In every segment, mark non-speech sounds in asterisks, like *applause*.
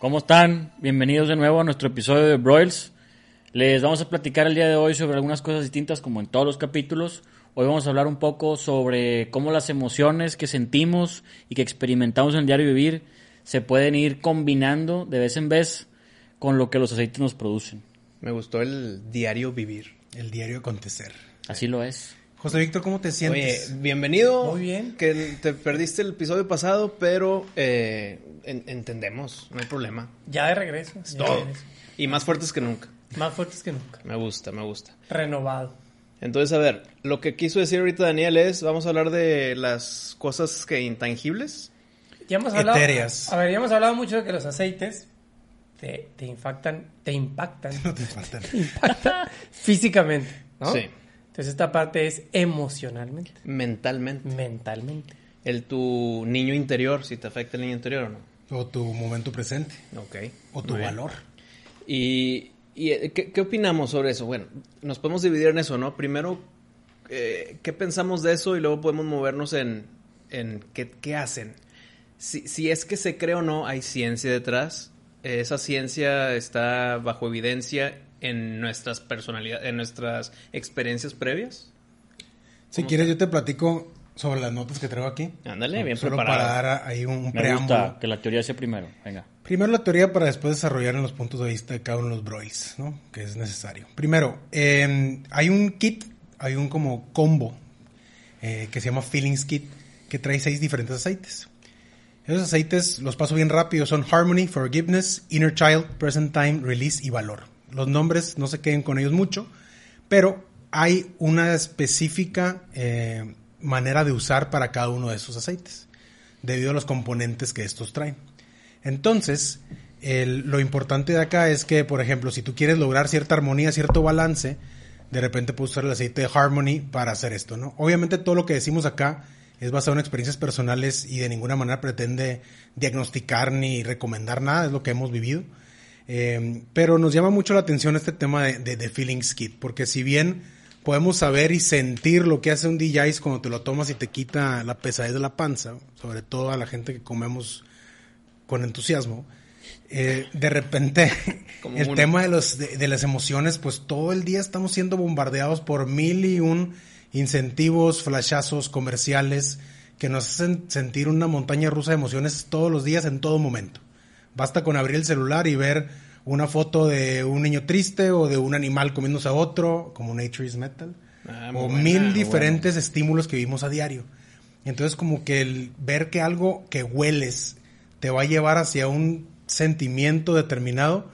¿Cómo están? Bienvenidos de nuevo a nuestro episodio de Broils. Les vamos a platicar el día de hoy sobre algunas cosas distintas como en todos los capítulos. Hoy vamos a hablar un poco sobre cómo las emociones que sentimos y que experimentamos en el diario vivir se pueden ir combinando de vez en vez con lo que los aceites nos producen. Me gustó el diario vivir. El diario acontecer. Así lo es. José Víctor, ¿cómo te sientes? Oye, bienvenido. Muy bien. Que te perdiste el episodio pasado, pero eh, en- entendemos, no hay problema. Ya de regreso. ya de Todo. regreso. Y más fuertes que nunca. Más fuertes que nunca. Me gusta, me gusta. Renovado. Entonces, a ver, lo que quiso decir ahorita Daniel es, vamos a hablar de las cosas que intangibles. Ya hemos hablado. Etéreas. A ver, ya hemos hablado mucho de que los aceites te, te impactan, te impactan, *laughs* No te faltan. te impactan físicamente, ¿no? Sí. Entonces esta parte es emocionalmente, Mentalmente. mentalmente. El tu niño interior, si te afecta el niño interior o no. O tu momento presente. Ok. O tu Muy bien. valor. Y, y, eh, ¿qué, qué opinamos sobre eso? Bueno, nos podemos dividir en eso, ¿no? Primero, eh, ¿qué pensamos de eso? Y luego podemos movernos en, en qué, qué hacen. Si, si es que se cree o no, hay ciencia detrás. Eh, esa ciencia está bajo evidencia en nuestras personalidades, en nuestras experiencias previas. Si quieres, yo te platico sobre las notas que traigo aquí. Ándale, bien Solo preparado. para dar ahí un Me preámbulo. gusta que la teoría sea primero. Venga. Primero la teoría para después desarrollar en los puntos de vista de cada uno de los broils, ¿no? Que es necesario. Primero, eh, hay un kit, hay un como combo eh, que se llama Feelings Kit, que trae seis diferentes aceites. Esos aceites los paso bien rápido, son Harmony, Forgiveness, Inner Child, Present Time, Release y Valor. Los nombres no se queden con ellos mucho, pero hay una específica eh, manera de usar para cada uno de esos aceites, debido a los componentes que estos traen. Entonces, lo importante de acá es que, por ejemplo, si tú quieres lograr cierta armonía, cierto balance, de repente puedes usar el aceite de Harmony para hacer esto, ¿no? Obviamente todo lo que decimos acá es basado en experiencias personales y de ninguna manera pretende diagnosticar ni recomendar nada, es lo que hemos vivido. Eh, pero nos llama mucho la atención este tema de, de, de Feelings Kit, porque si bien podemos saber y sentir lo que hace un DJ cuando te lo tomas y te quita la pesadez de la panza, sobre todo a la gente que comemos con entusiasmo, eh, de repente *laughs* Como el uno. tema de, los, de, de las emociones, pues todo el día estamos siendo bombardeados por mil y un incentivos, flashazos comerciales que nos hacen sentir una montaña rusa de emociones todos los días, en todo momento. Basta con abrir el celular y ver una foto de un niño triste o de un animal comiéndose a otro, como Nature is Metal, Ah, o buena, mil diferentes estímulos que vivimos a diario. Entonces como que el ver que algo que hueles te va a llevar hacia un sentimiento determinado,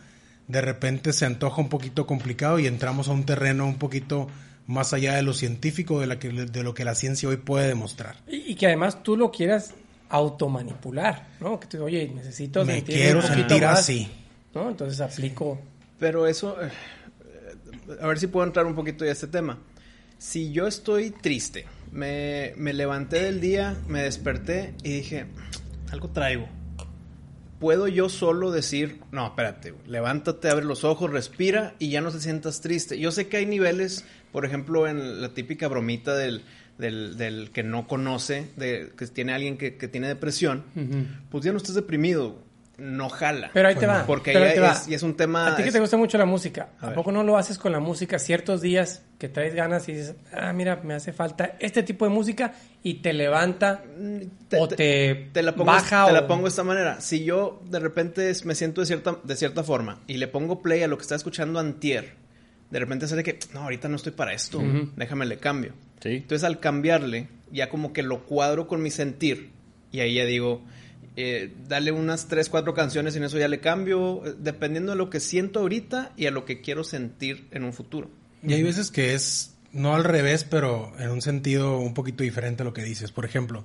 de repente se antoja un poquito complicado y entramos a un terreno un poquito más allá de lo científico, de, la que, de lo que la ciencia hoy puede demostrar. Y, y que además tú lo quieras automanipular, ¿no? Que tú, oye, necesito Me sentir quiero un poquito sentir más", así. ¿no? Entonces aplico. Pero eso, eh, a ver si puedo entrar un poquito ya a este tema. Si yo estoy triste, me, me levanté del día, me desperté y dije, algo traigo. ¿Puedo yo solo decir, no, espérate, levántate, abre los ojos, respira y ya no te sientas triste? Yo sé que hay niveles, por ejemplo, en la típica bromita del, del, del que no conoce, de, que tiene alguien que, que tiene depresión, pues ya no estás deprimido, no jala. Pero ahí te va. Porque ahí te va. es, ya es un tema... A ti que es- te gusta mucho la música, A ¿a, ver. poco no lo haces con la música ciertos días que traes ganas y dices, ah, mira, me hace falta este tipo de música y te levanta te- o te- te, te la pongo, baja te o... la pongo de esta manera. Si yo de repente me siento de cierta, de cierta forma y le pongo play a lo que está escuchando antier, de repente sale que, no, ahorita no estoy para esto, déjame le cambio. Sí. Entonces al cambiarle, ya como que lo cuadro con mi sentir y ahí ya digo, eh, dale unas 3, 4 canciones y en eso ya le cambio, eh, dependiendo de lo que siento ahorita y a lo que quiero sentir en un futuro. Y hay veces que es, no al revés, pero en un sentido un poquito diferente a lo que dices. Por ejemplo,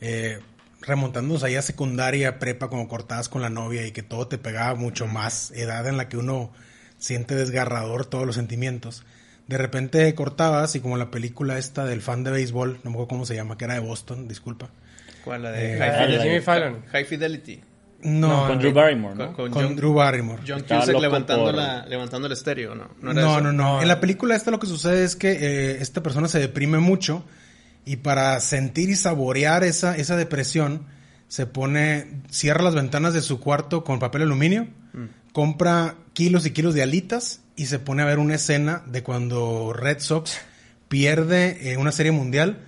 eh, remontándonos ahí a secundaria, prepa, como cortabas con la novia y que todo te pegaba mucho más, edad en la que uno siente desgarrador todos los sentimientos. De repente cortabas y como la película esta del fan de béisbol, no me acuerdo cómo se llama, que era de Boston, disculpa. ¿Cuál? La de Eh, High, Ah, de Fidelity. Jimmy Fallon. High Fidelity. No, con Drew Barrymore, ¿no? Con, con John, Drew Barrymore. John Cusack levantando, por- la, levantando el estéreo, ¿no? No, era No, eso? no, no. En la película esta lo que sucede es que eh, esta persona se deprime mucho y para sentir y saborear esa, esa depresión se pone, cierra las ventanas de su cuarto con papel aluminio, compra kilos y kilos de alitas y se pone a ver una escena de cuando Red Sox pierde eh, una serie mundial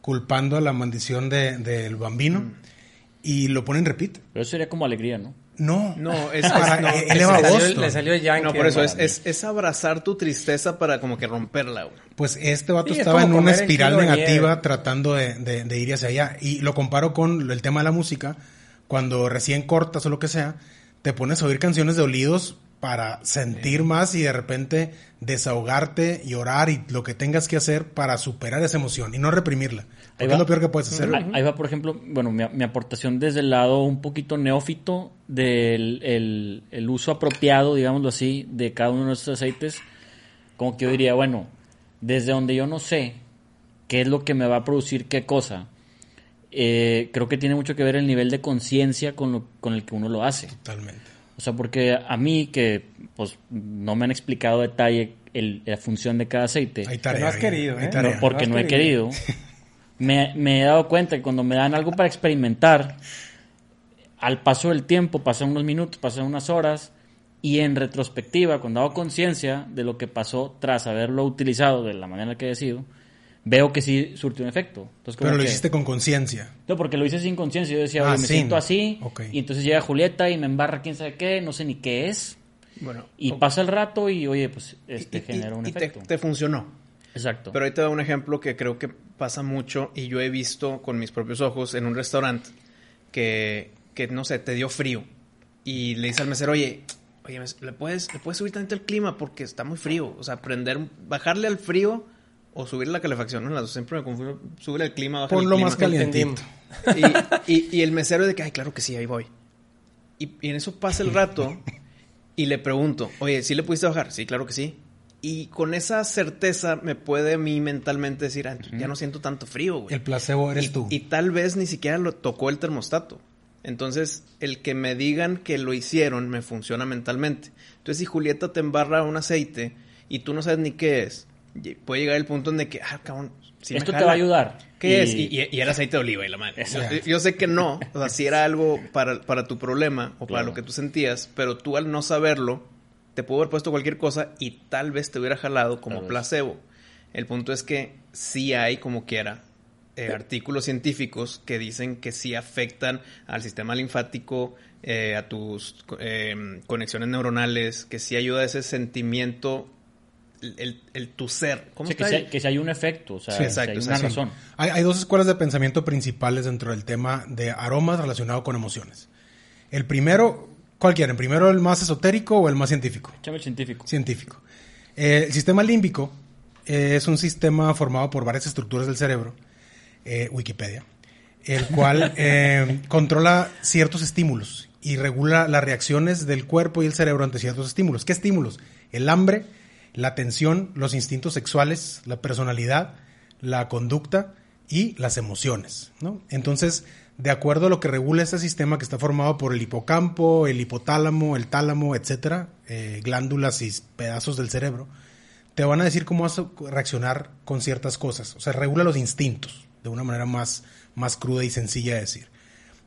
culpando a la maldición de- del bambino y lo pone en repeat. Pero eso sería como alegría, ¿no? No, No, *laughs* es- para, no, eh, él le va a le, salió, le salió Yankee. No, por eso es, es, es abrazar tu tristeza para como que romperla, güey. Pues este vato Sí, es estaba en una espiral de negativa nieve. tratando de, de- de ir hacia allá. Y lo comparo con el tema de la música. Cuando recién cortas o lo que sea, te pones a oír canciones de olidos para sentir más y de repente desahogarte, llorar y lo que tengas que hacer para superar esa emoción y no reprimirla. Va. es lo peor que puedes hacer. Ahí, ahí va, por ejemplo, bueno, mi, mi aportación desde el lado un poquito neófito del el, el uso apropiado, digámoslo así, de cada uno de estos aceites. Como que yo diría, bueno, desde donde yo no sé qué es lo que me va a producir qué cosa, eh, creo que tiene mucho que ver el nivel de conciencia con, lo- con el que uno lo hace. Totalmente. O sea, porque a mí que pues no me han explicado a detalle el- la función de cada aceite. Hay tarea. no has querido, hay ¿eh? tarea. No, porque No he querido. Me, me he dado cuenta que cuando me dan algo para experimentar, al paso del tiempo, pasan unos minutos, pasan unas horas, y en retrospectiva, cuando hago conciencia de lo que pasó tras haberlo utilizado de la manera en la que he sido, veo que sí surtió un efecto. Entonces, como Pero lo que- hiciste con conciencia. No, porque lo hice sin conciencia. Yo decía, Ah, oye, me sin. siento así, Ok. y entonces llega Julieta y me embarra quién sabe qué, no sé ni qué es, Bueno, y o- pasa el rato y, oye, pues, este y- y- genera un y te, efecto. te funcionó. Exacto. Pero ahí te da un ejemplo que creo que pasa mucho y yo he visto con mis propios ojos en un restaurante que, que no sé, te dio frío y le dice al mesero, oye, oye, ¿le puedes, ¿le puedes subir tanto el clima? Porque está muy frío. O sea, prender, bajarle al frío o subir la calefacción. ¿no? Las dos siempre me confundo. Subir el clima, bajar el Ponlo clima. más calientito. Y, y- y el mesero de que, ay, claro que sí, ahí voy. Y, y en eso pasa el rato y le pregunto, oye, ¿sí le pudiste bajar? Sí, claro que sí. Y con esa certeza me puede a mí mentalmente decir, ah, ya no siento tanto frío, güey. El placebo eres y, tú. y tal vez ni siquiera lo tocó el termostato. Entonces, el que me digan que lo hicieron me funciona mentalmente. Entonces, si Julieta te embarra un aceite y tú no sabes ni qué es, puede llegar el punto en de que, ah, cabrón, me Esto te va a ayudar. ¿Qué Y- es? Y, y- y era aceite de oliva y la madre. Yo, yo sé que no, o sea, si era algo para, para tu problema o para Claro. lo que tú sentías, pero tú al no saberlo, te pudo haber puesto cualquier cosa y tal vez te hubiera jalado como placebo. El punto es que sí hay, como quiera, eh, artículos científicos que dicen que sí afectan al sistema linfático, eh, a tus eh, conexiones neuronales, que sí ayuda a ese sentimiento, el, tu ser. ¿Cómo Sí, que, si, que si hay un efecto, o sea, Sí, si exacto, hay una exacto. razón. Hay, hay dos escuelas de pensamiento principales dentro del tema de aromas relacionado con emociones. El primero, ¿cuál quieren? ¿Primero el más esotérico o el más científico? Échame el científico. Científico. Eh, el sistema límbico eh, es un sistema formado por varias estructuras del cerebro, eh, Wikipedia, el cual *laughs* eh, controla ciertos estímulos y regula las reacciones del cuerpo y el cerebro ante ciertos estímulos. ¿Qué estímulos? El hambre, la tensión, los instintos sexuales, la personalidad, la conducta y las emociones. Entonces, de acuerdo a lo que regula este sistema que está formado por el hipocampo, el hipotálamo, el tálamo, etcétera, eh, glándulas y pedazos del cerebro, te van a decir cómo vas a reaccionar con ciertas cosas. O sea, regula los instintos de una manera más, más cruda y sencilla de decir.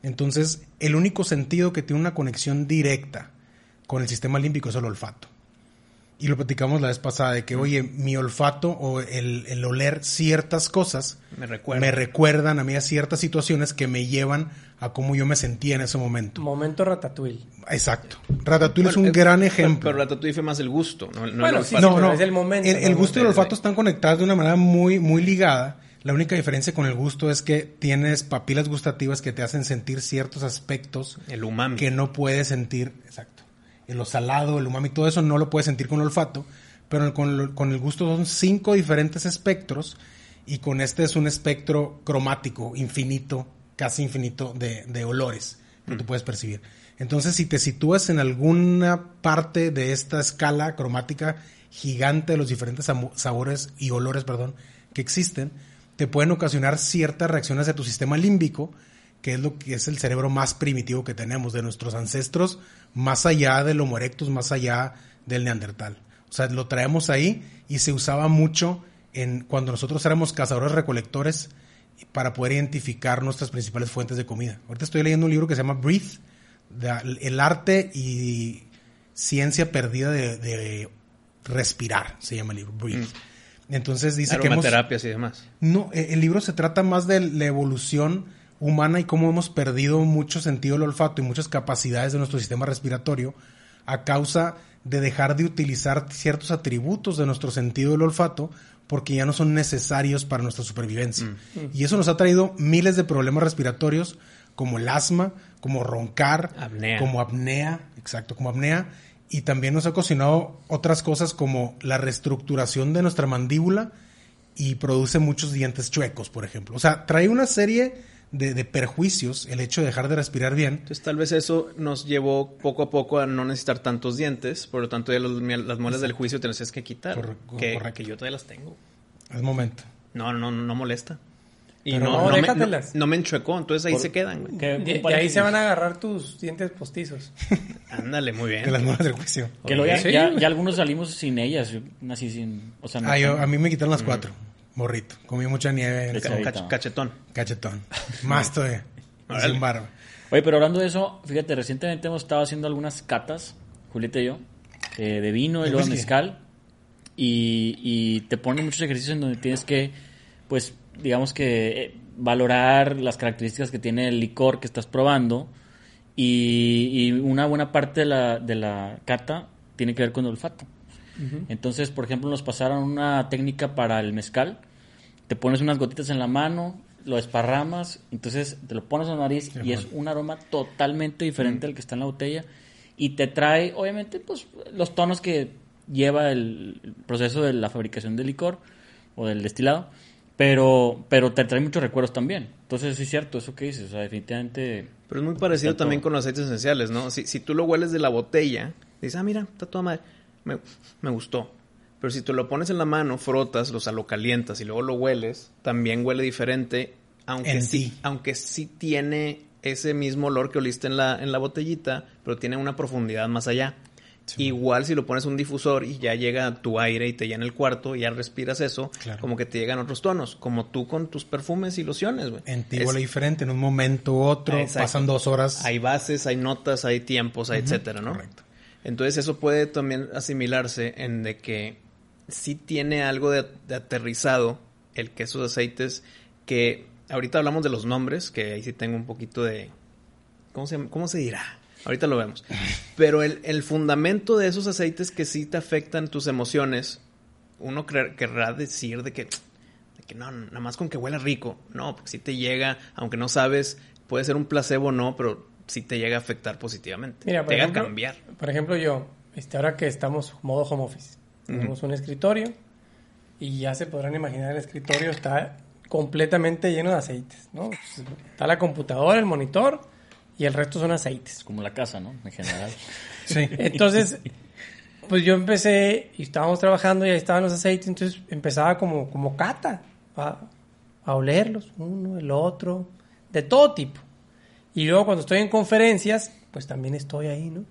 Entonces, el único sentido que tiene una conexión directa con el sistema límbico es el olfato. Y lo platicamos la vez pasada de que, oye, mi olfato o el, el oler ciertas cosas Me recuerda. me recuerdan a mí a ciertas situaciones que me llevan a cómo yo me sentía en ese momento. Momento Ratatouille. Exacto. Ratatouille es un eh, gran ejemplo. Pero, Ratatouille fue más el gusto, no, no el Bueno, olfato. sí, no, no. es el momento, El, gusto y el olfato están conectados de una manera muy, muy ligada. La única diferencia con el gusto es que tienes papilas gustativas que te hacen sentir ciertos aspectos El umami. que no puedes sentir, exacto. Lo salado, el umami, todo eso no lo puedes sentir con el olfato, pero con, lo- con el gusto son cinco diferentes espectros y con este es un espectro cromático, infinito, casi infinito de, de olores que tú puedes percibir. Entonces, si te sitúas en alguna parte de esta escala cromática gigante de los diferentes sabores y olores, perdón, que existen, te pueden ocasionar ciertas reacciones de tu sistema límbico, que es lo que es el cerebro más primitivo que tenemos, de nuestros ancestros, más allá del Homo erectus, más allá del Neandertal. O sea, lo traemos ahí y se usaba mucho en cuando nosotros éramos cazadores recolectores para poder identificar nuestras principales fuentes de comida. Ahorita estoy leyendo un libro que se llama Breathe, de- el arte y ciencia perdida de, de respirar, se llama el libro, Breathe. Entonces dice que hemos, y demás. no, eh, el libro se trata más de la evolución humana y cómo hemos perdido mucho sentido del olfato y muchas capacidades de nuestro sistema respiratorio a causa de dejar de utilizar ciertos atributos de nuestro sentido del olfato porque ya no son necesarios para nuestra supervivencia. Y eso nos ha traído miles de problemas respiratorios como el asma, como roncar, Apnea. como apnea, exacto, como apnea, y también nos ha ocasionado otras cosas como la reestructuración de nuestra mandíbula y produce muchos dientes chuecos, por ejemplo. O sea, trae una serie de, de perjuicios el hecho de dejar de respirar bien. Entonces tal vez eso nos llevó poco a poco a no necesitar tantos dientes, por lo tanto ya los- las muelas del juicio te las tienes que quitar. Corre- que, correcto. que yo todavía las tengo. Es momento. No, no, no, no molesta. Y Pero no, no, no, me, no, déjatelas. no me enchuecó, entonces ahí Por- se quedan, güey. Que, De, de compadre, ahí se van a agarrar tus dientes postizos. *laughs* Ándale, muy bien. De las muelas del juicio. Que luego ya, Sí, ya, ya algunos salimos sin ellas. Nací sin. O sea, no Ah, yo- a mí me quitaron las cuatro. Morrito. Comí mucha nieve. Cach- cachetón. Cachetón. *laughs* Más todavía. Sin barba. Oye, pero hablando de eso, fíjate, recientemente hemos estado haciendo algunas catas, Julieta y yo, eh, de vino y ¿De luego mezcal. Y, y te ponen muchos ejercicios en donde tienes que, pues, digamos que eh, valorar las características que tiene el licor que estás probando. Y, y una buena parte de la, de la cata tiene que ver con el olfato. Entonces, por ejemplo, nos pasaron una técnica para el mezcal. Te pones unas gotitas en la mano, lo esparramas, entonces te lo pones en la nariz y es un aroma totalmente diferente al que está en la botella. Y te trae, obviamente, pues los tonos que lleva el proceso de la fabricación del licor o del destilado. Pero, pero te trae muchos recuerdos también. Entonces, sí es cierto, eso que dices. O sea, definitivamente. Pero es muy parecido también todo. con los aceites esenciales, ¿no? Si, si tú lo hueles de la botella, dices, ah, mira, está toda madre. Me, me gustó. Pero si tú lo pones en la mano, frotas, o sea, lo calientas y luego lo hueles, también huele diferente, aunque En sí, ti. aunque sí tiene ese mismo olor que oliste en la, en la botellita, pero tiene una profundidad más allá. Igual si lo pones en un difusor y ya llega tu aire y te llena el cuarto y ya respiras eso, Claro. como que te llegan otros tonos, como tú con tus perfumes y lociones, güey. En ti huele diferente. En un momento u otro. Exacto. Pasan dos horas. hay bases, hay notas, hay tiempos, hay etcétera, ¿no? correcto. Entonces eso puede también asimilarse en de que sí tiene algo de, de aterrizado el que esos aceites que ahorita hablamos de los nombres, que ahí sí tengo un poquito de ¿cómo se, cómo se dirá? Ahorita lo vemos. *laughs* Pero el, el fundamento de esos aceites que sí te afectan tus emociones, uno querrá decir de que, de que no, nada más con que huela rico. No, porque si te llega, aunque no sabes, puede ser un placebo o no, pero sí te llega a afectar positivamente. Mira, te por llega ejemplo, a cambiar. Por ejemplo, yo, este, ahora que estamos modo home office, tenemos un escritorio y ya se podrán imaginar el escritorio está completamente lleno de aceites, ¿no? Está la computadora, el monitor y el resto son aceites. Es como la casa, ¿no? En general. *laughs* Sí. Entonces, pues yo empecé y estábamos trabajando y ahí estaban los aceites, entonces empezaba como, como cata a, a olerlos, uno, el otro, de todo tipo. Y luego cuando estoy en conferencias, pues también estoy ahí, ¿no?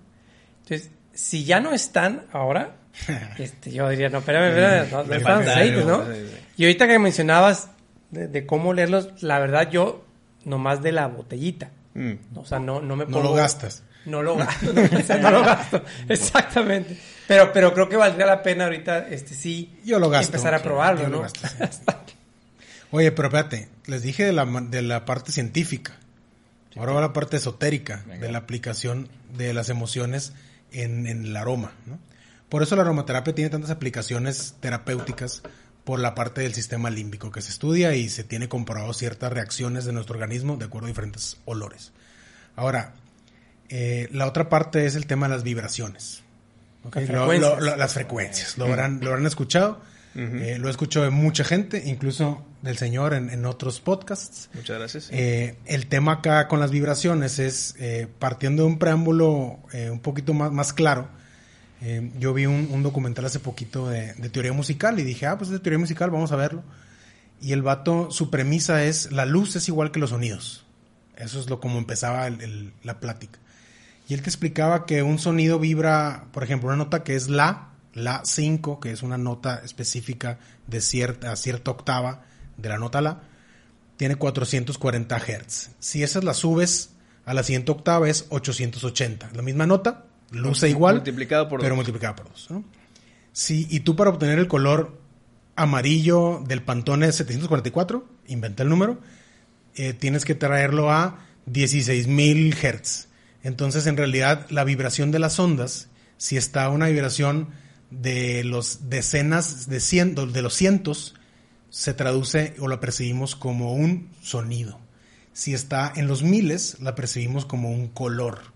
Entonces, si ya no están ahora, *laughs* este, yo diría, no, espérame, espérame, no, no están aceites, ¿no? Y ahorita que mencionabas de, de cómo leerlos, la verdad yo nomás de la botellita. Mm. O sea, no, no me No pongo... lo gastas. No lo *laughs* gasto, no, no lo gasto, *laughs* exactamente. Pero, pero creo que valdría la pena ahorita, este sí, Yo lo gasto. empezar a probarlo, Yo lo ¿no? gasto, sí. Oye, pero espérate, les dije de la, de la parte científica. Ahora va la parte esotérica de la aplicación de las emociones en, en el aroma. ¿no? Por eso la aromaterapia tiene tantas aplicaciones terapéuticas, por la parte del sistema límbico que se estudia y se tiene comprobado ciertas reacciones de nuestro organismo de acuerdo a diferentes olores. Ahora, eh, la otra parte es el tema de las vibraciones. Las Lo- frecuencias. lo- lo- las frecuencias. Lo habrán, lo habrán escuchado. Eh, lo he escuchado de mucha gente, incluso del señor en, en otros podcasts. Muchas gracias. Eh, el tema acá con las vibraciones es, eh, partiendo de un preámbulo eh, un poquito más, más claro, eh, yo vi un, un documental hace poquito de, de teoría musical y dije, ah, pues de teoría musical, vamos a verlo. Y el vato, su premisa es, la luz es igual que los sonidos. Eso es lo como empezaba el- el- la plática. Y él te explicaba que un sonido vibra, por ejemplo, una nota que es la, la 5, que es una nota específica de cierta, cierta octava de la nota la, tiene 440 Hz. Si esas las subes a la siguiente octava es 880. La misma nota, luce igual, Multiplicado por pero dos. multiplicada por dos. ¿no? Sí, y tú para obtener el color amarillo del Pantone 744, inventa el número, eh, tienes que traerlo a 16.000 Hz. Entonces, en realidad, la vibración de las ondas, si está una vibración de los decenas, de, cientos, de los cientos, se traduce o la percibimos como un sonido. Si está en los miles, la percibimos como un color.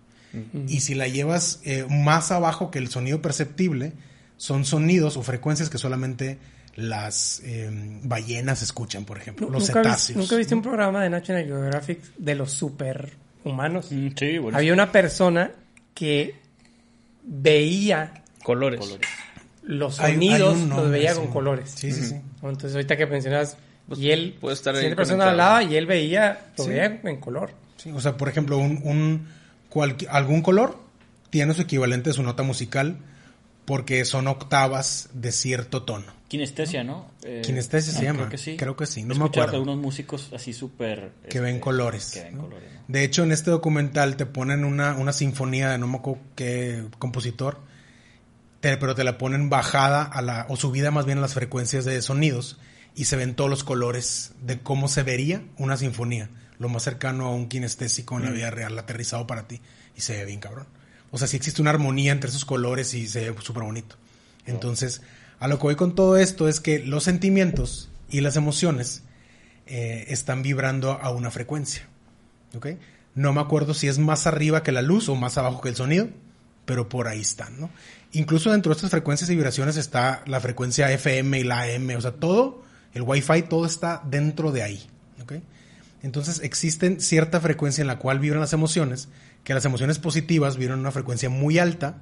Y si la llevas eh, más abajo que el sonido perceptible, son sonidos o frecuencias que solamente las eh, ballenas escuchan, por ejemplo, los ¿Nunca, cetáceos. ¿Nunca viste un programa de National Geographic de los superhumanos? Mm, Sí, bueno. Había una persona que veía Colores. los Hay- hay sonidos, los veía sí. con colores. Sí, sí, sí. Entonces, ahorita que mencionas, y él, puede estar ahí siguiente persona hablaba y él veía, lo Sí. veía en color. Sí, o sea, por ejemplo, un, un cualqui- algún color tiene su equivalente de su nota musical porque son octavas de cierto tono. Kinestesia, ¿no? Eh, Kinestesia se ah, llama. Creo que sí. Creo que sí, no He me acuerdo. algunos músicos así súper... Que este, ven colores. Que ven ¿no? colores, ¿no? De hecho, en este documental te ponen una, una sinfonía de no me acuerdo qué compositor, te- pero te la ponen bajada a la, o subida más bien a las frecuencias de sonidos y se ven todos los colores de cómo se vería una sinfonía, lo más cercano a un kinestésico en la vida real, aterrizado para ti, y se ve bien cabrón. O sea, sí existe una armonía entre esos colores y se ve súper bonito. Entonces, a lo que voy con todo esto es que los sentimientos y las emociones eh, están vibrando a una frecuencia. ¿ok? No me acuerdo si es más arriba que la luz o más abajo que el sonido, pero por ahí están, ¿no? Incluso dentro de estas frecuencias y vibraciones está la frecuencia FM y la AM, o sea, todo, el Wi-Fi, todo está dentro de ahí, ¿ok? Entonces existen cierta frecuencia en la cual vibran las emociones, que las emociones positivas vibran en una frecuencia muy alta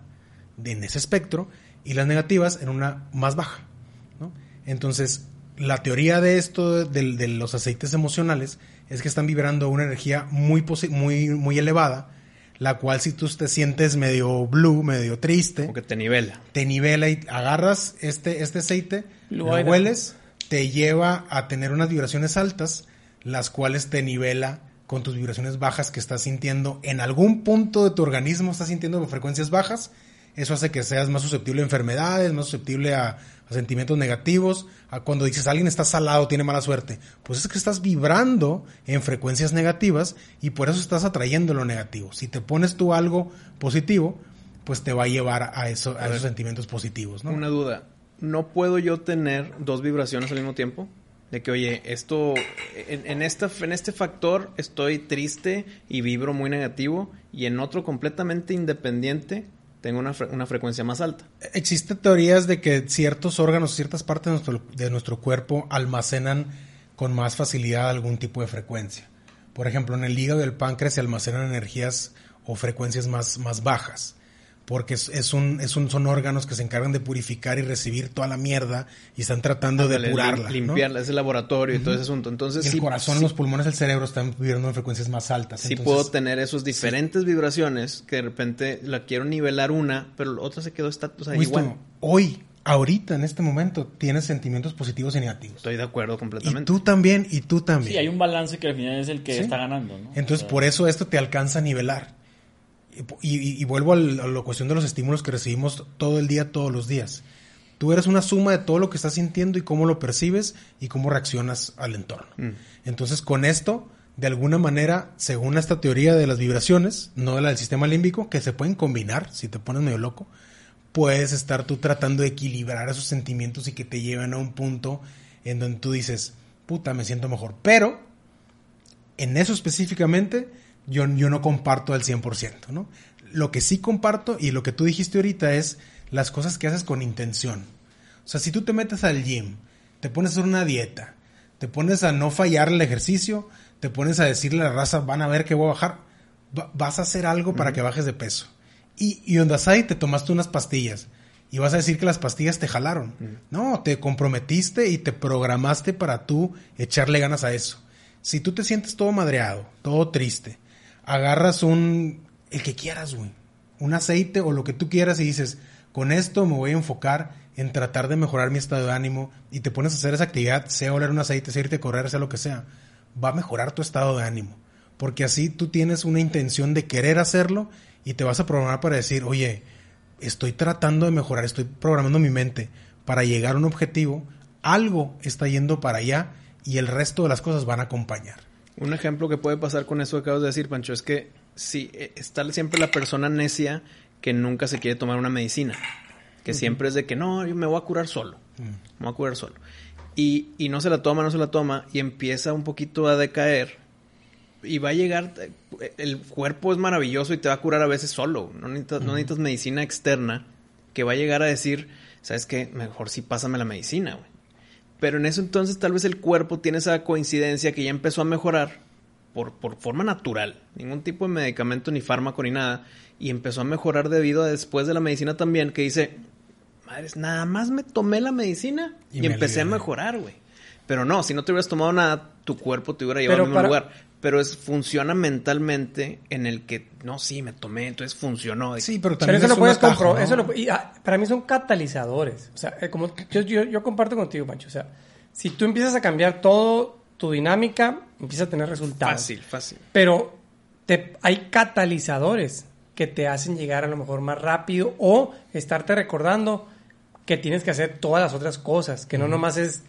de- en ese espectro y las negativas en una más baja, ¿no? Entonces, la teoría de esto, del- de, los aceites emocionales, es que están vibrando una energía muy, muy, muy elevada, la cual si tú te sientes medio blue, medio triste, Como que te nivela. te nivela y agarras este, este aceite, Lo lo aire. hueles, te lleva a tener unas vibraciones altas, las cuales te nivela con tus vibraciones bajas que estás sintiendo en algún punto de tu organismo, estás sintiendo frecuencias bajas. Eso hace que seas más susceptible a enfermedades, más susceptible a, a sentimientos negativos. A cuando dices alguien está salado, tiene mala suerte. Pues es que estás vibrando en frecuencias negativas y por eso estás atrayendo lo negativo. Si te pones tú algo positivo, pues te va a llevar a, eso, a esos sentimientos positivos, ¿no? Una duda. ¿No puedo yo tener dos vibraciones al mismo tiempo? De que, oye, esto, en, en, esta, en este factor estoy triste y vibro muy negativo y en otro completamente independiente tengo una, una frecuencia más alta. Existen teorías de que ciertos órganos, ciertas partes de nuestro, de nuestro cuerpo almacenan con más facilidad algún tipo de frecuencia. Por ejemplo, en el hígado y el páncreas se almacenan energías o frecuencias más, más bajas. Porque es, es un, es un, son órganos que se encargan de purificar y recibir toda la mierda y están tratando de depurarla. Limpiarla, es el laboratorio y todo ese asunto. Y Entonces, el sí, corazón, sí- los pulmones, el cerebro están viviendo en frecuencias más altas. sí Entonces, puedo tener esos diferentes vibraciones que de repente la quiero nivelar una, pero la otra se quedó estatus, o sea, Winston, igual. hoy, ahorita, en este momento, tienes sentimientos positivos y negativos. Estoy de acuerdo Y completamente. tú también, y tú también. Sí, hay un balance que al final es el que Sí. está ganando, ¿no? Entonces, O sea, por eso esto te alcanza a nivelar. Y, vuelvo a la cuestión de los estímulos que recibimos todo el día, todos los días. Tú eres una suma de todo lo que estás sintiendo y cómo lo percibes y cómo reaccionas al entorno. Mm. Entonces, con esto, de alguna manera, según esta teoría de las vibraciones, no de la del sistema límbico, que se pueden combinar si te pones medio loco, puedes estar tú tratando de equilibrar esos sentimientos y que te lleven a un punto en donde tú dices, puta, me siento mejor. Pero en eso específicamente yo, yo no comparto al 100%, ¿no? Lo que sí comparto y lo que tú dijiste ahorita es las cosas que haces con intención. O sea, si tú te metes al gym, te pones a hacer una dieta, te pones a no fallar el ejercicio, te pones a decirle a la raza, van a ver que voy a bajar, vas a hacer algo para que bajes de peso. Y, y ahí te tomaste unas pastillas y vas a decir que las pastillas te jalaron. No, te comprometiste y te programaste para tú echarle ganas a eso. Si tú te sientes todo madreado, todo triste, agarras un, el que quieras, güey, un aceite o lo que tú quieras y dices, con esto me voy a enfocar en tratar de mejorar mi estado de ánimo y te pones a hacer esa actividad, sea oler un aceite, sea irte a correr, sea lo que sea, va a mejorar tu estado de ánimo. Porque así tú tienes una intención de querer hacerlo y te vas a programar para decir, oye, estoy tratando de mejorar, estoy programando mi mente para llegar a un objetivo, algo está yendo para allá y el resto de las cosas van a acompañar. Un ejemplo que puede pasar con eso que acabas de decir, Pancho, es que si eh, está siempre la persona necia que nunca se quiere tomar una medicina, que siempre es de que no, yo me voy a curar solo, mm. me voy a curar solo. Y, y no se la toma, no se la toma y empieza un poquito a decaer y va a llegar, el cuerpo es maravilloso y te va a curar a veces solo, no necesitas, no necesitas medicina externa que va a llegar a decir, ¿sabes qué? Mejor sí pásame la medicina, güey. Pero en eso entonces tal vez el cuerpo tiene esa coincidencia que ya empezó a mejorar por, por forma natural, ningún tipo de medicamento ni fármaco ni nada, y empezó a mejorar debido a después de la medicina también, que dice, madres, nada más me tomé la medicina y, empecé a mejorar, güey. Pero no, si no te hubieras tomado nada, tu cuerpo te hubiera llevado al mismo lugar. Pero es, funciona mentalmente en el que, no, sí, me tomé, entonces funcionó. Sí, pero también eso lo puedes comprobar. Ah, para mí son catalizadores. O sea, eh, como yo, yo, yo comparto contigo, Pancho. O sea, si tú empiezas a cambiar todo tu dinámica, empiezas a tener resultados. Fácil, fácil. Pero te, hay catalizadores que te hacen llegar a lo mejor más rápido o estarte recordando que tienes que hacer todas las otras cosas, que no nomás es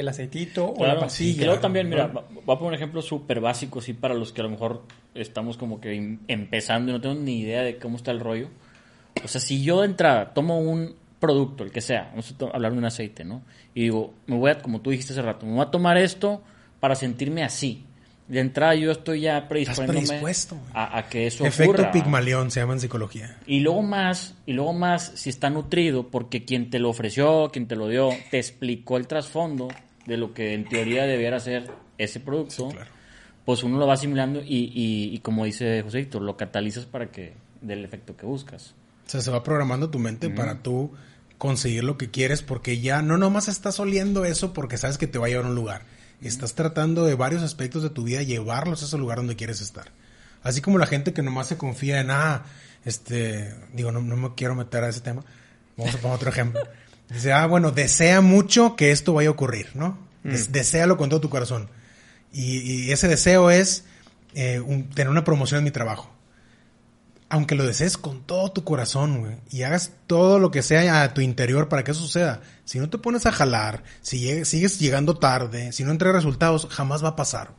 el aceitito o la pastilla. Creo también, mira, voy a poner un ejemplo súper básico, sí, para los que a lo mejor estamos como que em, empezando y no tengo ni idea de cómo está el rollo. O sea, si yo de entrada tomo un producto, el que sea, vamos a hablar de un aceite, ¿no? Y digo, me voy a, como tú dijiste hace rato, me voy a tomar esto para sentirme así. De entrada yo estoy ya predisponiéndome a, a, que eso Efecto Pigmalión se llama en psicología. Y luego más, y luego más si está nutrido porque quien te lo ofreció, quien te lo dio, te explicó el trasfondo de lo que en teoría debiera ser ese producto, pues uno lo va asimilando y, y, como dice José Víctor, lo catalizas para que dé el efecto que buscas. O sea, se va programando tu mente para tú conseguir lo que quieres porque ya no nomás estás oliendo eso porque sabes que te va a llevar a un lugar. Estás tratando de varios aspectos de tu vida llevarlos a ese lugar donde quieres estar. Así como la gente que nomás se confía en, ah, este, digo, no, no me quiero meter a ese tema. Vamos a poner otro ejemplo. Dice, ah, bueno, desea mucho que esto vaya a ocurrir, ¿no? Mm. desealo con todo tu corazón. Y, ese deseo es eh, tener una promoción en mi trabajo. Aunque lo desees con todo tu corazón, güey, y hagas todo lo que sea a tu interior para que eso suceda, si no te pones a jalar, si sigues llegando tarde, si no entregas resultados, jamás va a pasar.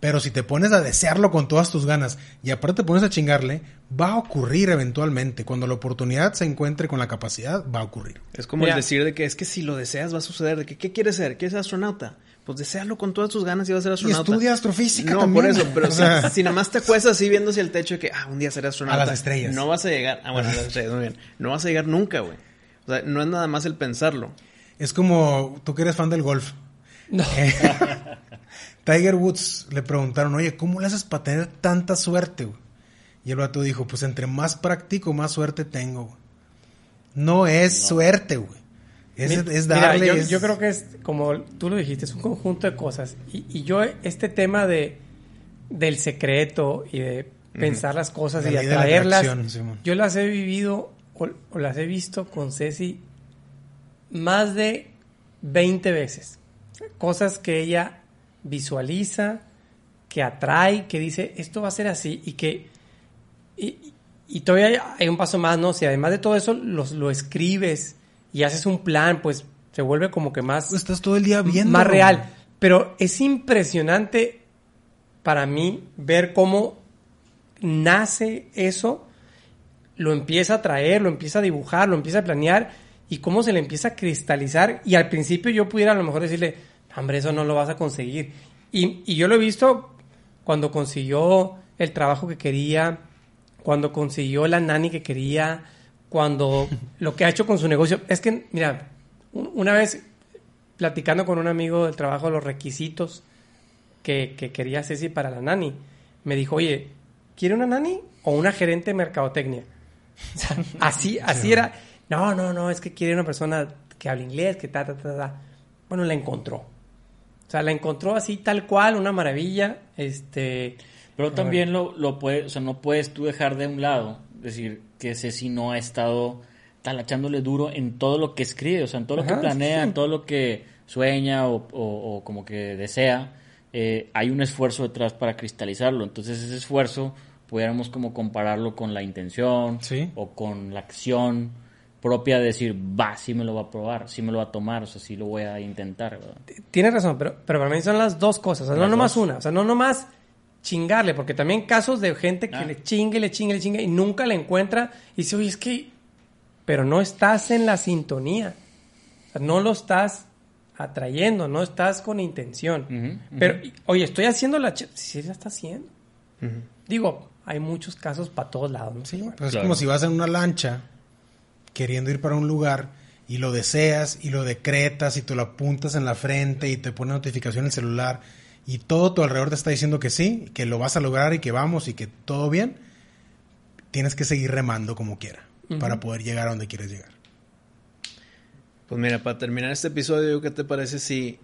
Pero si te pones a desearlo con todas tus ganas y aparte te pones a chingarle, va a ocurrir eventualmente. Cuando la oportunidad se encuentre con la capacidad, va a ocurrir. Es como el decir de que es que si lo deseas va a suceder. De que, ¿qué quieres ser? ¿Quieres ser astronauta? Pues desealo con todas tus ganas y vas a ser astronauta. Y estudia astrofísica no, por eso. Pero si, nada más te acuestas así viendo hacia el techo de que, ah, un día seré astronauta. A las estrellas. No vas a llegar. Ah, bueno, a las estrellas, muy bien. No vas a llegar nunca, güey. O sea, no es nada más el pensarlo. Es como tú que eres fan del golf. No. Eh, *laughs* Tiger Woods le preguntaron, oye, ¿cómo le haces para tener tanta suerte? Y el vato dijo, pues entre más practico, más suerte tengo. No es suerte, güey. Es, darle... yo, creo que es, como tú lo dijiste, es un conjunto de cosas. Y, yo, este tema de del secreto y de pensar las cosas y atraerlas, yo las he vivido o, o las he visto con Ceci más de 20 veces. Cosas que ella visualiza, que atrae, que dice, esto va a ser así y que... Y, todavía hay un paso más, ¿no? Si además de todo eso los, lo escribes y haces un plan, pues se vuelve como que más... Estás todo el día viendo. Más real. Pero es impresionante para mí ver cómo nace eso, lo empieza a traer, lo empieza a dibujar, lo empieza a planear y cómo se le empieza a cristalizar. Y al principio yo pudiera a lo mejor decirle, hombre, eso no lo vas a conseguir. Y, y yo lo he visto cuando consiguió el trabajo que quería, cuando consiguió la nani que quería, cuando lo que ha hecho con su negocio. Es que, mira, un- una vez platicando con un amigo del trabajo los requisitos que, que quería Ceci para la nani, me dijo, oye, ¿quiere una nani o una gerente de mercadotecnia? O sea, así, así era. No, no, no, es que quiere una persona que hable inglés, que ta, ta, ta, ta. Bueno, la encontró. O sea, la encontró así tal cual, una maravilla. Este, Pero también lo, lo puede, o sea, no puedes tú dejar de un lado, decir que Ceci no ha estado talachándole duro en todo lo que escribe, o sea, en todo lo que Ajá, planea, sí. en todo lo que sueña o, o- o como que desea, eh, hay un esfuerzo detrás para cristalizarlo. Entonces ese esfuerzo pudiéramos como compararlo con la intención Sí. o con la acción propia de decir, va, sí me lo va a probar, sí me lo va a tomar, o sea, sí lo voy a intentar. ¿verdad? Tienes razón, pero, pero para mí son las dos cosas. O sea, no nomás dos. una. O sea, no nomás chingarle, porque también casos de gente que Ah. le chingue, le chingue, le chingue y nunca le encuentra y dice, oye, es que. Pero no estás en la sintonía. O sea, no lo estás atrayendo, no estás con intención. Pero, oye, estoy haciendo la. Sí, la está haciendo. Digo, hay muchos casos para todos lados, ¿no? Sí, pues es como si vas en una lancha queriendo ir para un lugar y lo deseas y lo decretas y te lo apuntas en la frente y te pone notificación en el celular y todo tu alrededor te está diciendo que sí, que lo vas a lograr y que vamos y que todo bien, tienes que seguir remando como quiera para poder llegar a donde quieres llegar. Pues mira, para terminar este episodio, ¿qué te parece si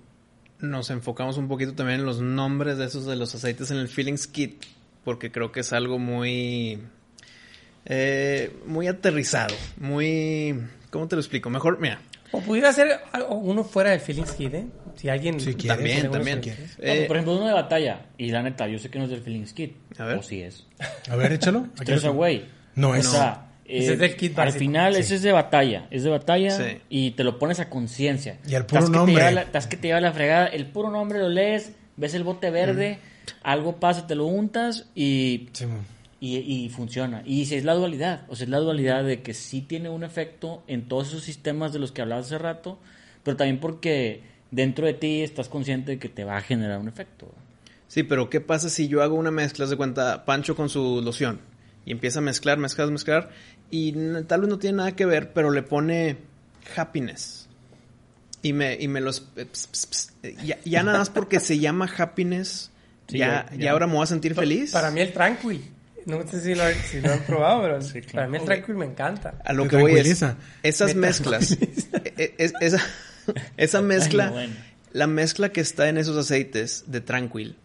nos enfocamos un poquito también en los nombres de esos de los aceites en el Feelings Kit? Porque creo que es algo muy... eh, muy aterrizado, muy... ¿Cómo te lo explico? Mejor, mira, O pudiera ser algo- uno fuera de Feelings Kid, ¿eh? Si alguien. Si también, también. No, Eh, por ejemplo, uno de batalla, y la neta, yo sé que no es del Feelings Kit, A ver. o sí es. A ver, échalo. *laughs* Stress Away. No, O es- sea, Ese eh, es del kit al final Sí. ese es de batalla, es de batalla Sí. y te lo pones a conciencia. Y al puro que te nombre. lleva la- Estás que te lleva la fregada, el puro nombre lo lees, ves el bote verde, algo pasa, te lo untas y, Sí. Y, y funciona. Y si es la dualidad, o sea, es la dualidad de que sí tiene un efecto en todos esos sistemas de los que hablabas hace rato, pero también porque dentro de ti estás consciente de que te va a generar un efecto. Sí, pero ¿qué pasa si yo hago una mezcla, de cuenta, Pancho con su loción, y empieza a mezclar, mezclar, mezclar, y tal vez no tiene nada que ver, pero le pone happiness. Y me, y me los... eh, ps, ps, ps, eh, ya, ya nada más porque se llama happiness, Sí, ya, ya- ahora me voy a sentir feliz. Para mí el Tranquil. No sé si lo, si lo han probado, pero Sí, claro. para mí el Tranquil me encanta. A lo que voy es, esas Me mezclas, *laughs* e- e- es- esa, esa mezcla, Ay, no, bueno. la mezcla que está en esos aceites de Tranquil,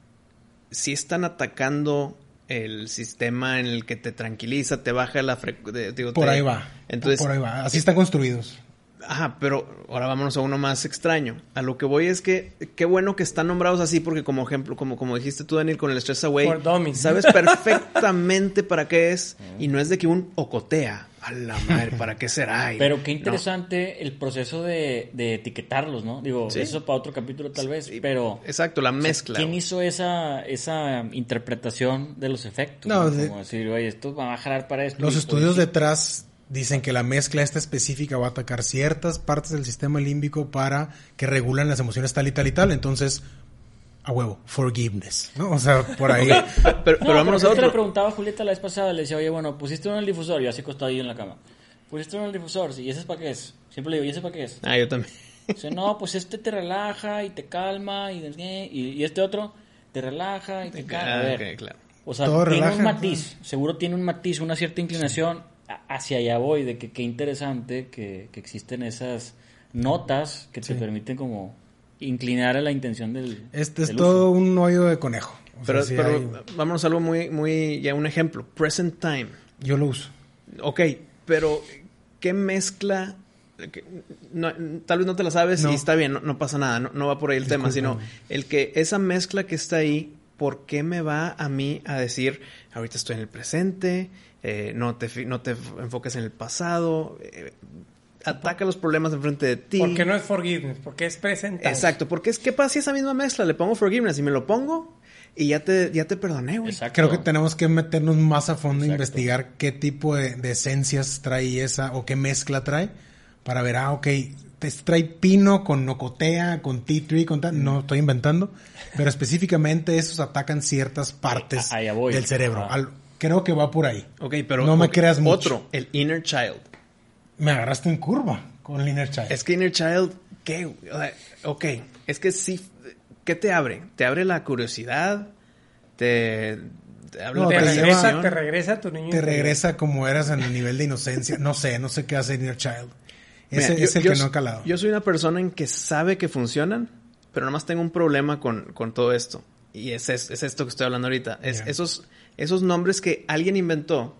sí están atacando el sistema en el que te tranquiliza, te baja la frecuencia. Por ahí va. Entonces, por ahí va. Así están construidos. Ajá, pero ahora vámonos a uno más extraño. A lo que voy es que qué bueno que están nombrados así porque como ejemplo, como, como dijiste tú, Daniel, con el Stress Away, sabes *laughs* perfectamente para qué es y no es de que un ocotea. A la madre, ¿para qué será? *laughs* Pero qué no. interesante el proceso de, de etiquetarlos, ¿no? Digo, Sí. eso para otro capítulo tal vez, Sí, pero... Exacto, la o sea, mezcla. ¿Quién hizo esa, esa interpretación de los efectos? No, No, de- Como decir, oye, esto va a jalar para esto. Los estudios detrás dicen que la mezcla esta específica va a atacar ciertas partes del sistema límbico para que regulan las emociones tal y tal y tal. Entonces, a huevo, forgiveness, ¿no? O sea, por ahí. *laughs* Pero, pero No, vámonos a te le otro. preguntaba a Julieta la vez pasada, le decía, oye, bueno, pusiste uno en el difusor, yo así acostado ahí en la cama. Pusiste uno en el difusor, sí, ¿y ese es para qué es? Siempre le digo, ¿y ese para qué es? Ah, yo también. Dice, no, pues este te relaja y te calma y, y, y este otro te relaja y te calma. A Ah, ver, ok, claro. O sea, Todo tiene relaja. un matiz, seguro tiene un matiz, una cierta inclinación hacia allá voy, de que qué interesante que, que existen esas notas que te permiten como inclinar a la intención del Este es del todo uso. un hoyo de conejo. O Pero, sea, sí pero hay- vámonos a algo muy, muy, ya un ejemplo. Present time. yo lo uso. Ok, pero ¿qué mezcla? No, tal vez no te la sabes No. y está bien, no, no pasa nada, no, no va por ahí el tema, sino el que esa mezcla que está ahí, ¿por qué me va a mí a decir, ahorita estoy en el presente, eh, no, te, fi- no te enfoques en el pasado, eh, ataca los problemas enfrente de ti? Porque no es forgiveness, porque es presente. Exacto, porque es ¿qué pasa si esa misma mezcla le pongo forgiveness y me lo pongo y ya te, ya te perdoné, güey. Exacto. Creo que tenemos que meternos más a fondo e investigar qué tipo de, de esencias trae esa o qué mezcla trae para ver, ah, ok, te trae pino con nocotea, con tea tree, con tal, no estoy inventando, pero específicamente esos atacan ciertas partes A- del cerebro. Al- creo que va por ahí. Ok, pero. No me creas mucho. Otro, el Inner Child. Me agarraste en curva con Liner Child. Es que Inner Child, ¿qué? Ok, es que sí. ¿Qué te abre? Te abre la curiosidad, te, te abre No, te, la te regresa, te regresa a tu niño. te interior. regresa como eras en el nivel de inocencia. No sé, no sé qué hace Inner Child. Mira, Ese yo- es el yo que s- no he calado. Yo soy una persona en que sabe que funcionan, pero nada más tengo un problema con, con todo esto. Y es, es, es esto que estoy hablando ahorita. Es esos, esos nombres que alguien inventó,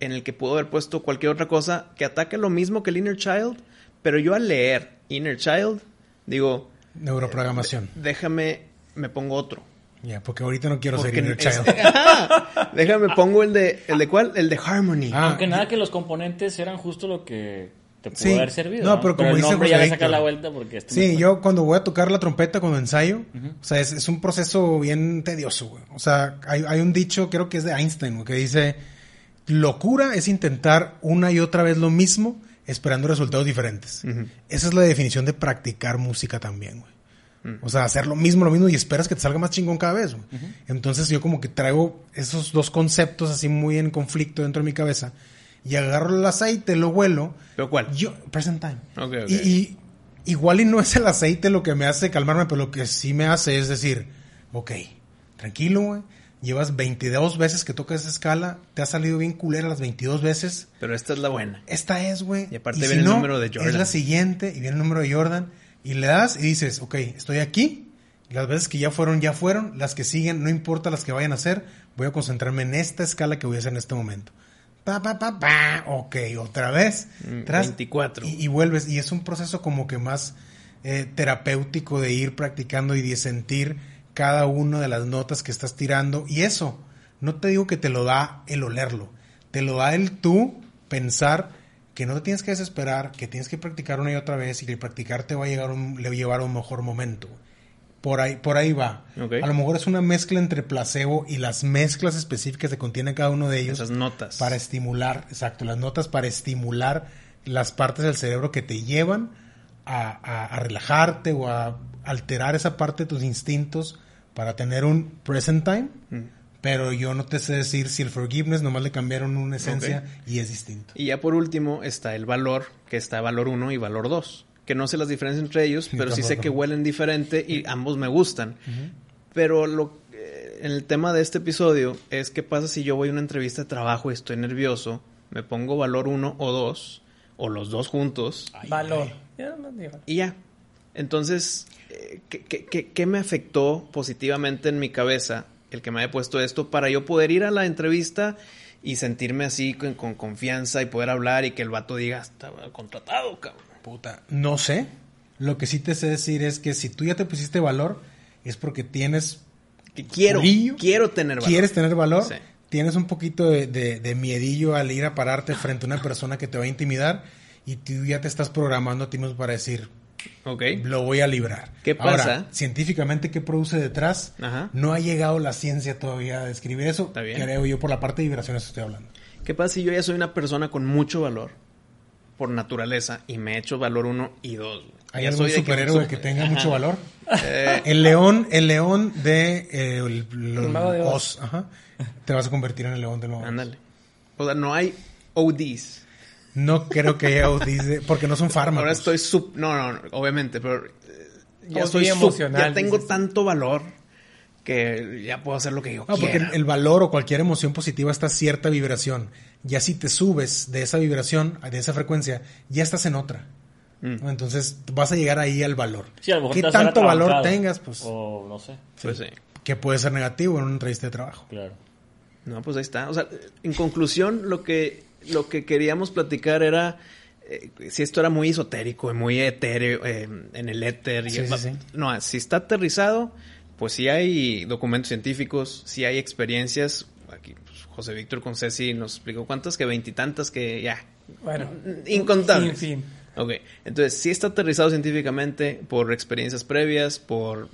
en el que pudo haber puesto cualquier otra cosa, que ataque lo mismo que el Inner Child, pero yo al leer Inner Child, digo, Neuroprogramación. déjame, me pongo otro. Ya, porque ahorita no quiero ser Porque Inner es- Child. *laughs* Déjame, pongo el de, ¿el de cuál? El de Harmony. Ah, Aunque nada que los componentes eran justo lo que te pudo Sí. haber servido. No, pero como el dice José ya Víctor. la vuelta porque este Sí, yo cuando voy a tocar la trompeta cuando ensayo, o sea, es, es un proceso bien tedioso, güey. O sea, hay, hay un dicho, creo que es de Einstein, güey, que dice, locura es intentar una y otra vez lo mismo esperando resultados diferentes. Esa es la definición de practicar música también, güey. O sea, hacer lo mismo, lo mismo y esperas que te salga más chingón cada vez, güey. Entonces yo como que traigo esos dos conceptos así muy en conflicto dentro de mi cabeza y agarro el aceite, lo huelo. ¿Pero cuál? Yo, present time. Ok, ok. Y, y igual y no es el aceite lo que me hace calmarme, pero lo que sí me hace es decir, ok, tranquilo, güey. Llevas 22 veces que tocas esa escala, te ha salido bien culera las 22 veces. Pero esta es la buena. Esta es, güey. Y aparte si viene el número de Jordan. Es la siguiente y viene el número de Jordan. Y le das y dices, ok, estoy aquí. Las veces que ya fueron, ya fueron. Las que siguen, no importa las que vayan a hacer. Voy a concentrarme en esta escala que voy a hacer en este momento. Pa, pa, pa, pa. Ok, otra vez. Mm, Tras- 24. Y, y vuelves. Y es un proceso como que más eh, terapéutico de ir practicando y de sentir cada una de las notas que estás tirando. Y eso, no te digo que te lo da el olerlo. Te lo da el tú pensar que no te tienes que desesperar, que tienes que practicar una y otra vez y que el practicar te va a llegar un, le va a llevar a un mejor momento. Por ahí, por ahí va. A lo mejor es una mezcla entre placebo y las mezclas específicas que contiene cada uno de ellos Esas notas. para estimular, exacto, las notas para estimular las partes del cerebro que te llevan a, a- a relajarte o a alterar esa parte de tus instintos para tener un present time. Mm. Pero yo no te sé decir si el forgiveness nomás le cambiaron una esencia y es distinto. Y ya por último está el valor, que está valor 1 y valor 2. Que no sé las diferencias entre ellos, pero sí sé que huelen diferente y ambos me gustan. Pero lo, eh, en el tema de este episodio es qué pasa si yo voy a una entrevista de trabajo y estoy nervioso, me pongo valor 1 o 2, o los dos juntos, Valor. Más digo. y ya. Entonces, eh, ¿qué, qué- qué- qué me afectó positivamente en mi cabeza el que me haya puesto esto para yo poder ir a la entrevista y sentirme así con, con confianza y poder hablar y que el vato diga, está contratado, cabrón? Puta, no sé. Lo que sí te sé decir es que si tú ya te pusiste valor, es porque tienes Que quiero, quiero tener valor. ¿Quieres tener valor? Sí. Tienes un poquito de, de- de miedillo al ir a pararte frente a una persona que te va a intimidar y tú ya te estás programando a ti mismo para decir, Ok. lo voy a librar. ¿Qué Ahora, pasa? científicamente, ¿qué produce detrás? Ajá. No ha llegado la ciencia todavía a describir eso. Está bien. Creo yo, por la parte de vibraciones estoy hablando. ¿Qué pasa si yo ya soy una persona con mucho valor por naturaleza y me he hecho valor 1 y 2? ¿Hay algún superhéroe que, tenga mucho valor? Eh, El león, el león de eh, el, El mago de Oz. Oz, ajá. Te vas a convertir en el león de nuevo. ándale. O sea, no hay ODs. No creo que haya ODs de- porque no son fármacos. Ahora estoy sub... No, no, no, obviamente, pero... eh, Ya OD soy sub- emocional, Ya tengo dices. tanto valor que ya puedo hacer lo que yo No, porque quiera. el, el valor o cualquier emoción positiva está a cierta vibración. Ya si te subes de esa vibración, de esa frecuencia, ya estás en otra. Mm. Entonces vas a llegar ahí al valor. Sí, a lo mejor ¿Qué tanto valor tengas? Pues O no sé, Pues sí. que puede ser negativo en una entrevista de trabajo. claro. No, pues ahí está. O sea, en conclusión, lo que, lo que queríamos platicar era eh, si esto era muy esotérico, y muy etéreo, eh, en el éter. y- Sí, sí, sí. No, si está aterrizado, pues sí hay documentos científicos, sí hay experiencias. Aquí José Víctor con Ceci nos explicó cuántas, que veintitantas que ya. Bueno. Incontables. Sin fin. Ok, entonces sí está aterrizado científicamente por experiencias previas, por...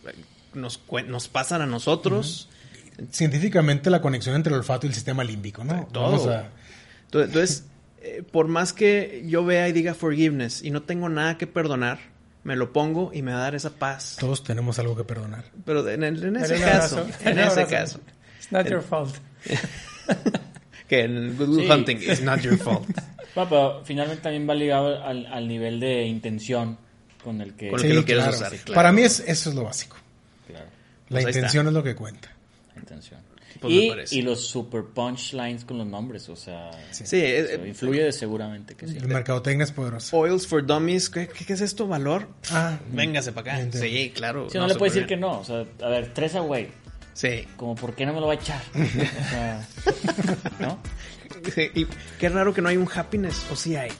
Nos, nos pasan a nosotros. científicamente la conexión entre el olfato y el sistema límbico, ¿no? Todo. A- Entonces, entonces, eh, por más que yo vea y diga forgiveness y no tengo nada que perdonar, me lo pongo y me va a dar esa paz. todos tenemos algo que perdonar. Pero en, el- en ese caso, en ese caso, It's not your fault. *laughs* *laughs* que en Good Will Sí. Hunting is not your fault. *laughs* Bueno, pero finalmente también va ligado al, al nivel de intención con el que... Con el que lo quieres usar, claro. Para mí es, eso es lo básico. Claro, La Pues intención es lo que cuenta. la intención. Pues y, y los super punchlines con los nombres, o sea... Sí, eso eh, eh, influye de seguramente que sí. El mercadotecnia es poderoso. Oils for Dummies, ¿qué, qué- qué es esto? ¿Valor? Ah, Véngase para acá. Entiendo. Sí, claro. Si no, le puedes decir súper que no, o sea, a ver, tres away, bien. Sí. como por qué no me lo va a echar, *laughs* o sea, ¿no? Sí, Y qué raro que no hay un happiness, o sí hay.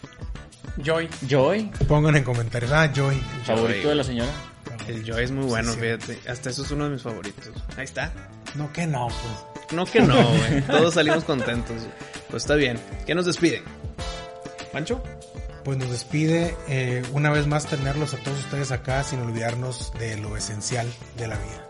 Joy. Joy, pongan en comentarios. Ah, Joy. favorito de la señora. El Joy es muy bueno, sí. fíjate. Hasta eso es uno de mis favoritos. Ahí está. No, que no, pues. No que no, *laughs* güey. Todos salimos contentos. Pues está bien. ¿Qué nos despide? ¿Pancho? Pues nos despide eh, una vez más tenerlos a todos ustedes acá sin olvidarnos de lo esencial de la vida.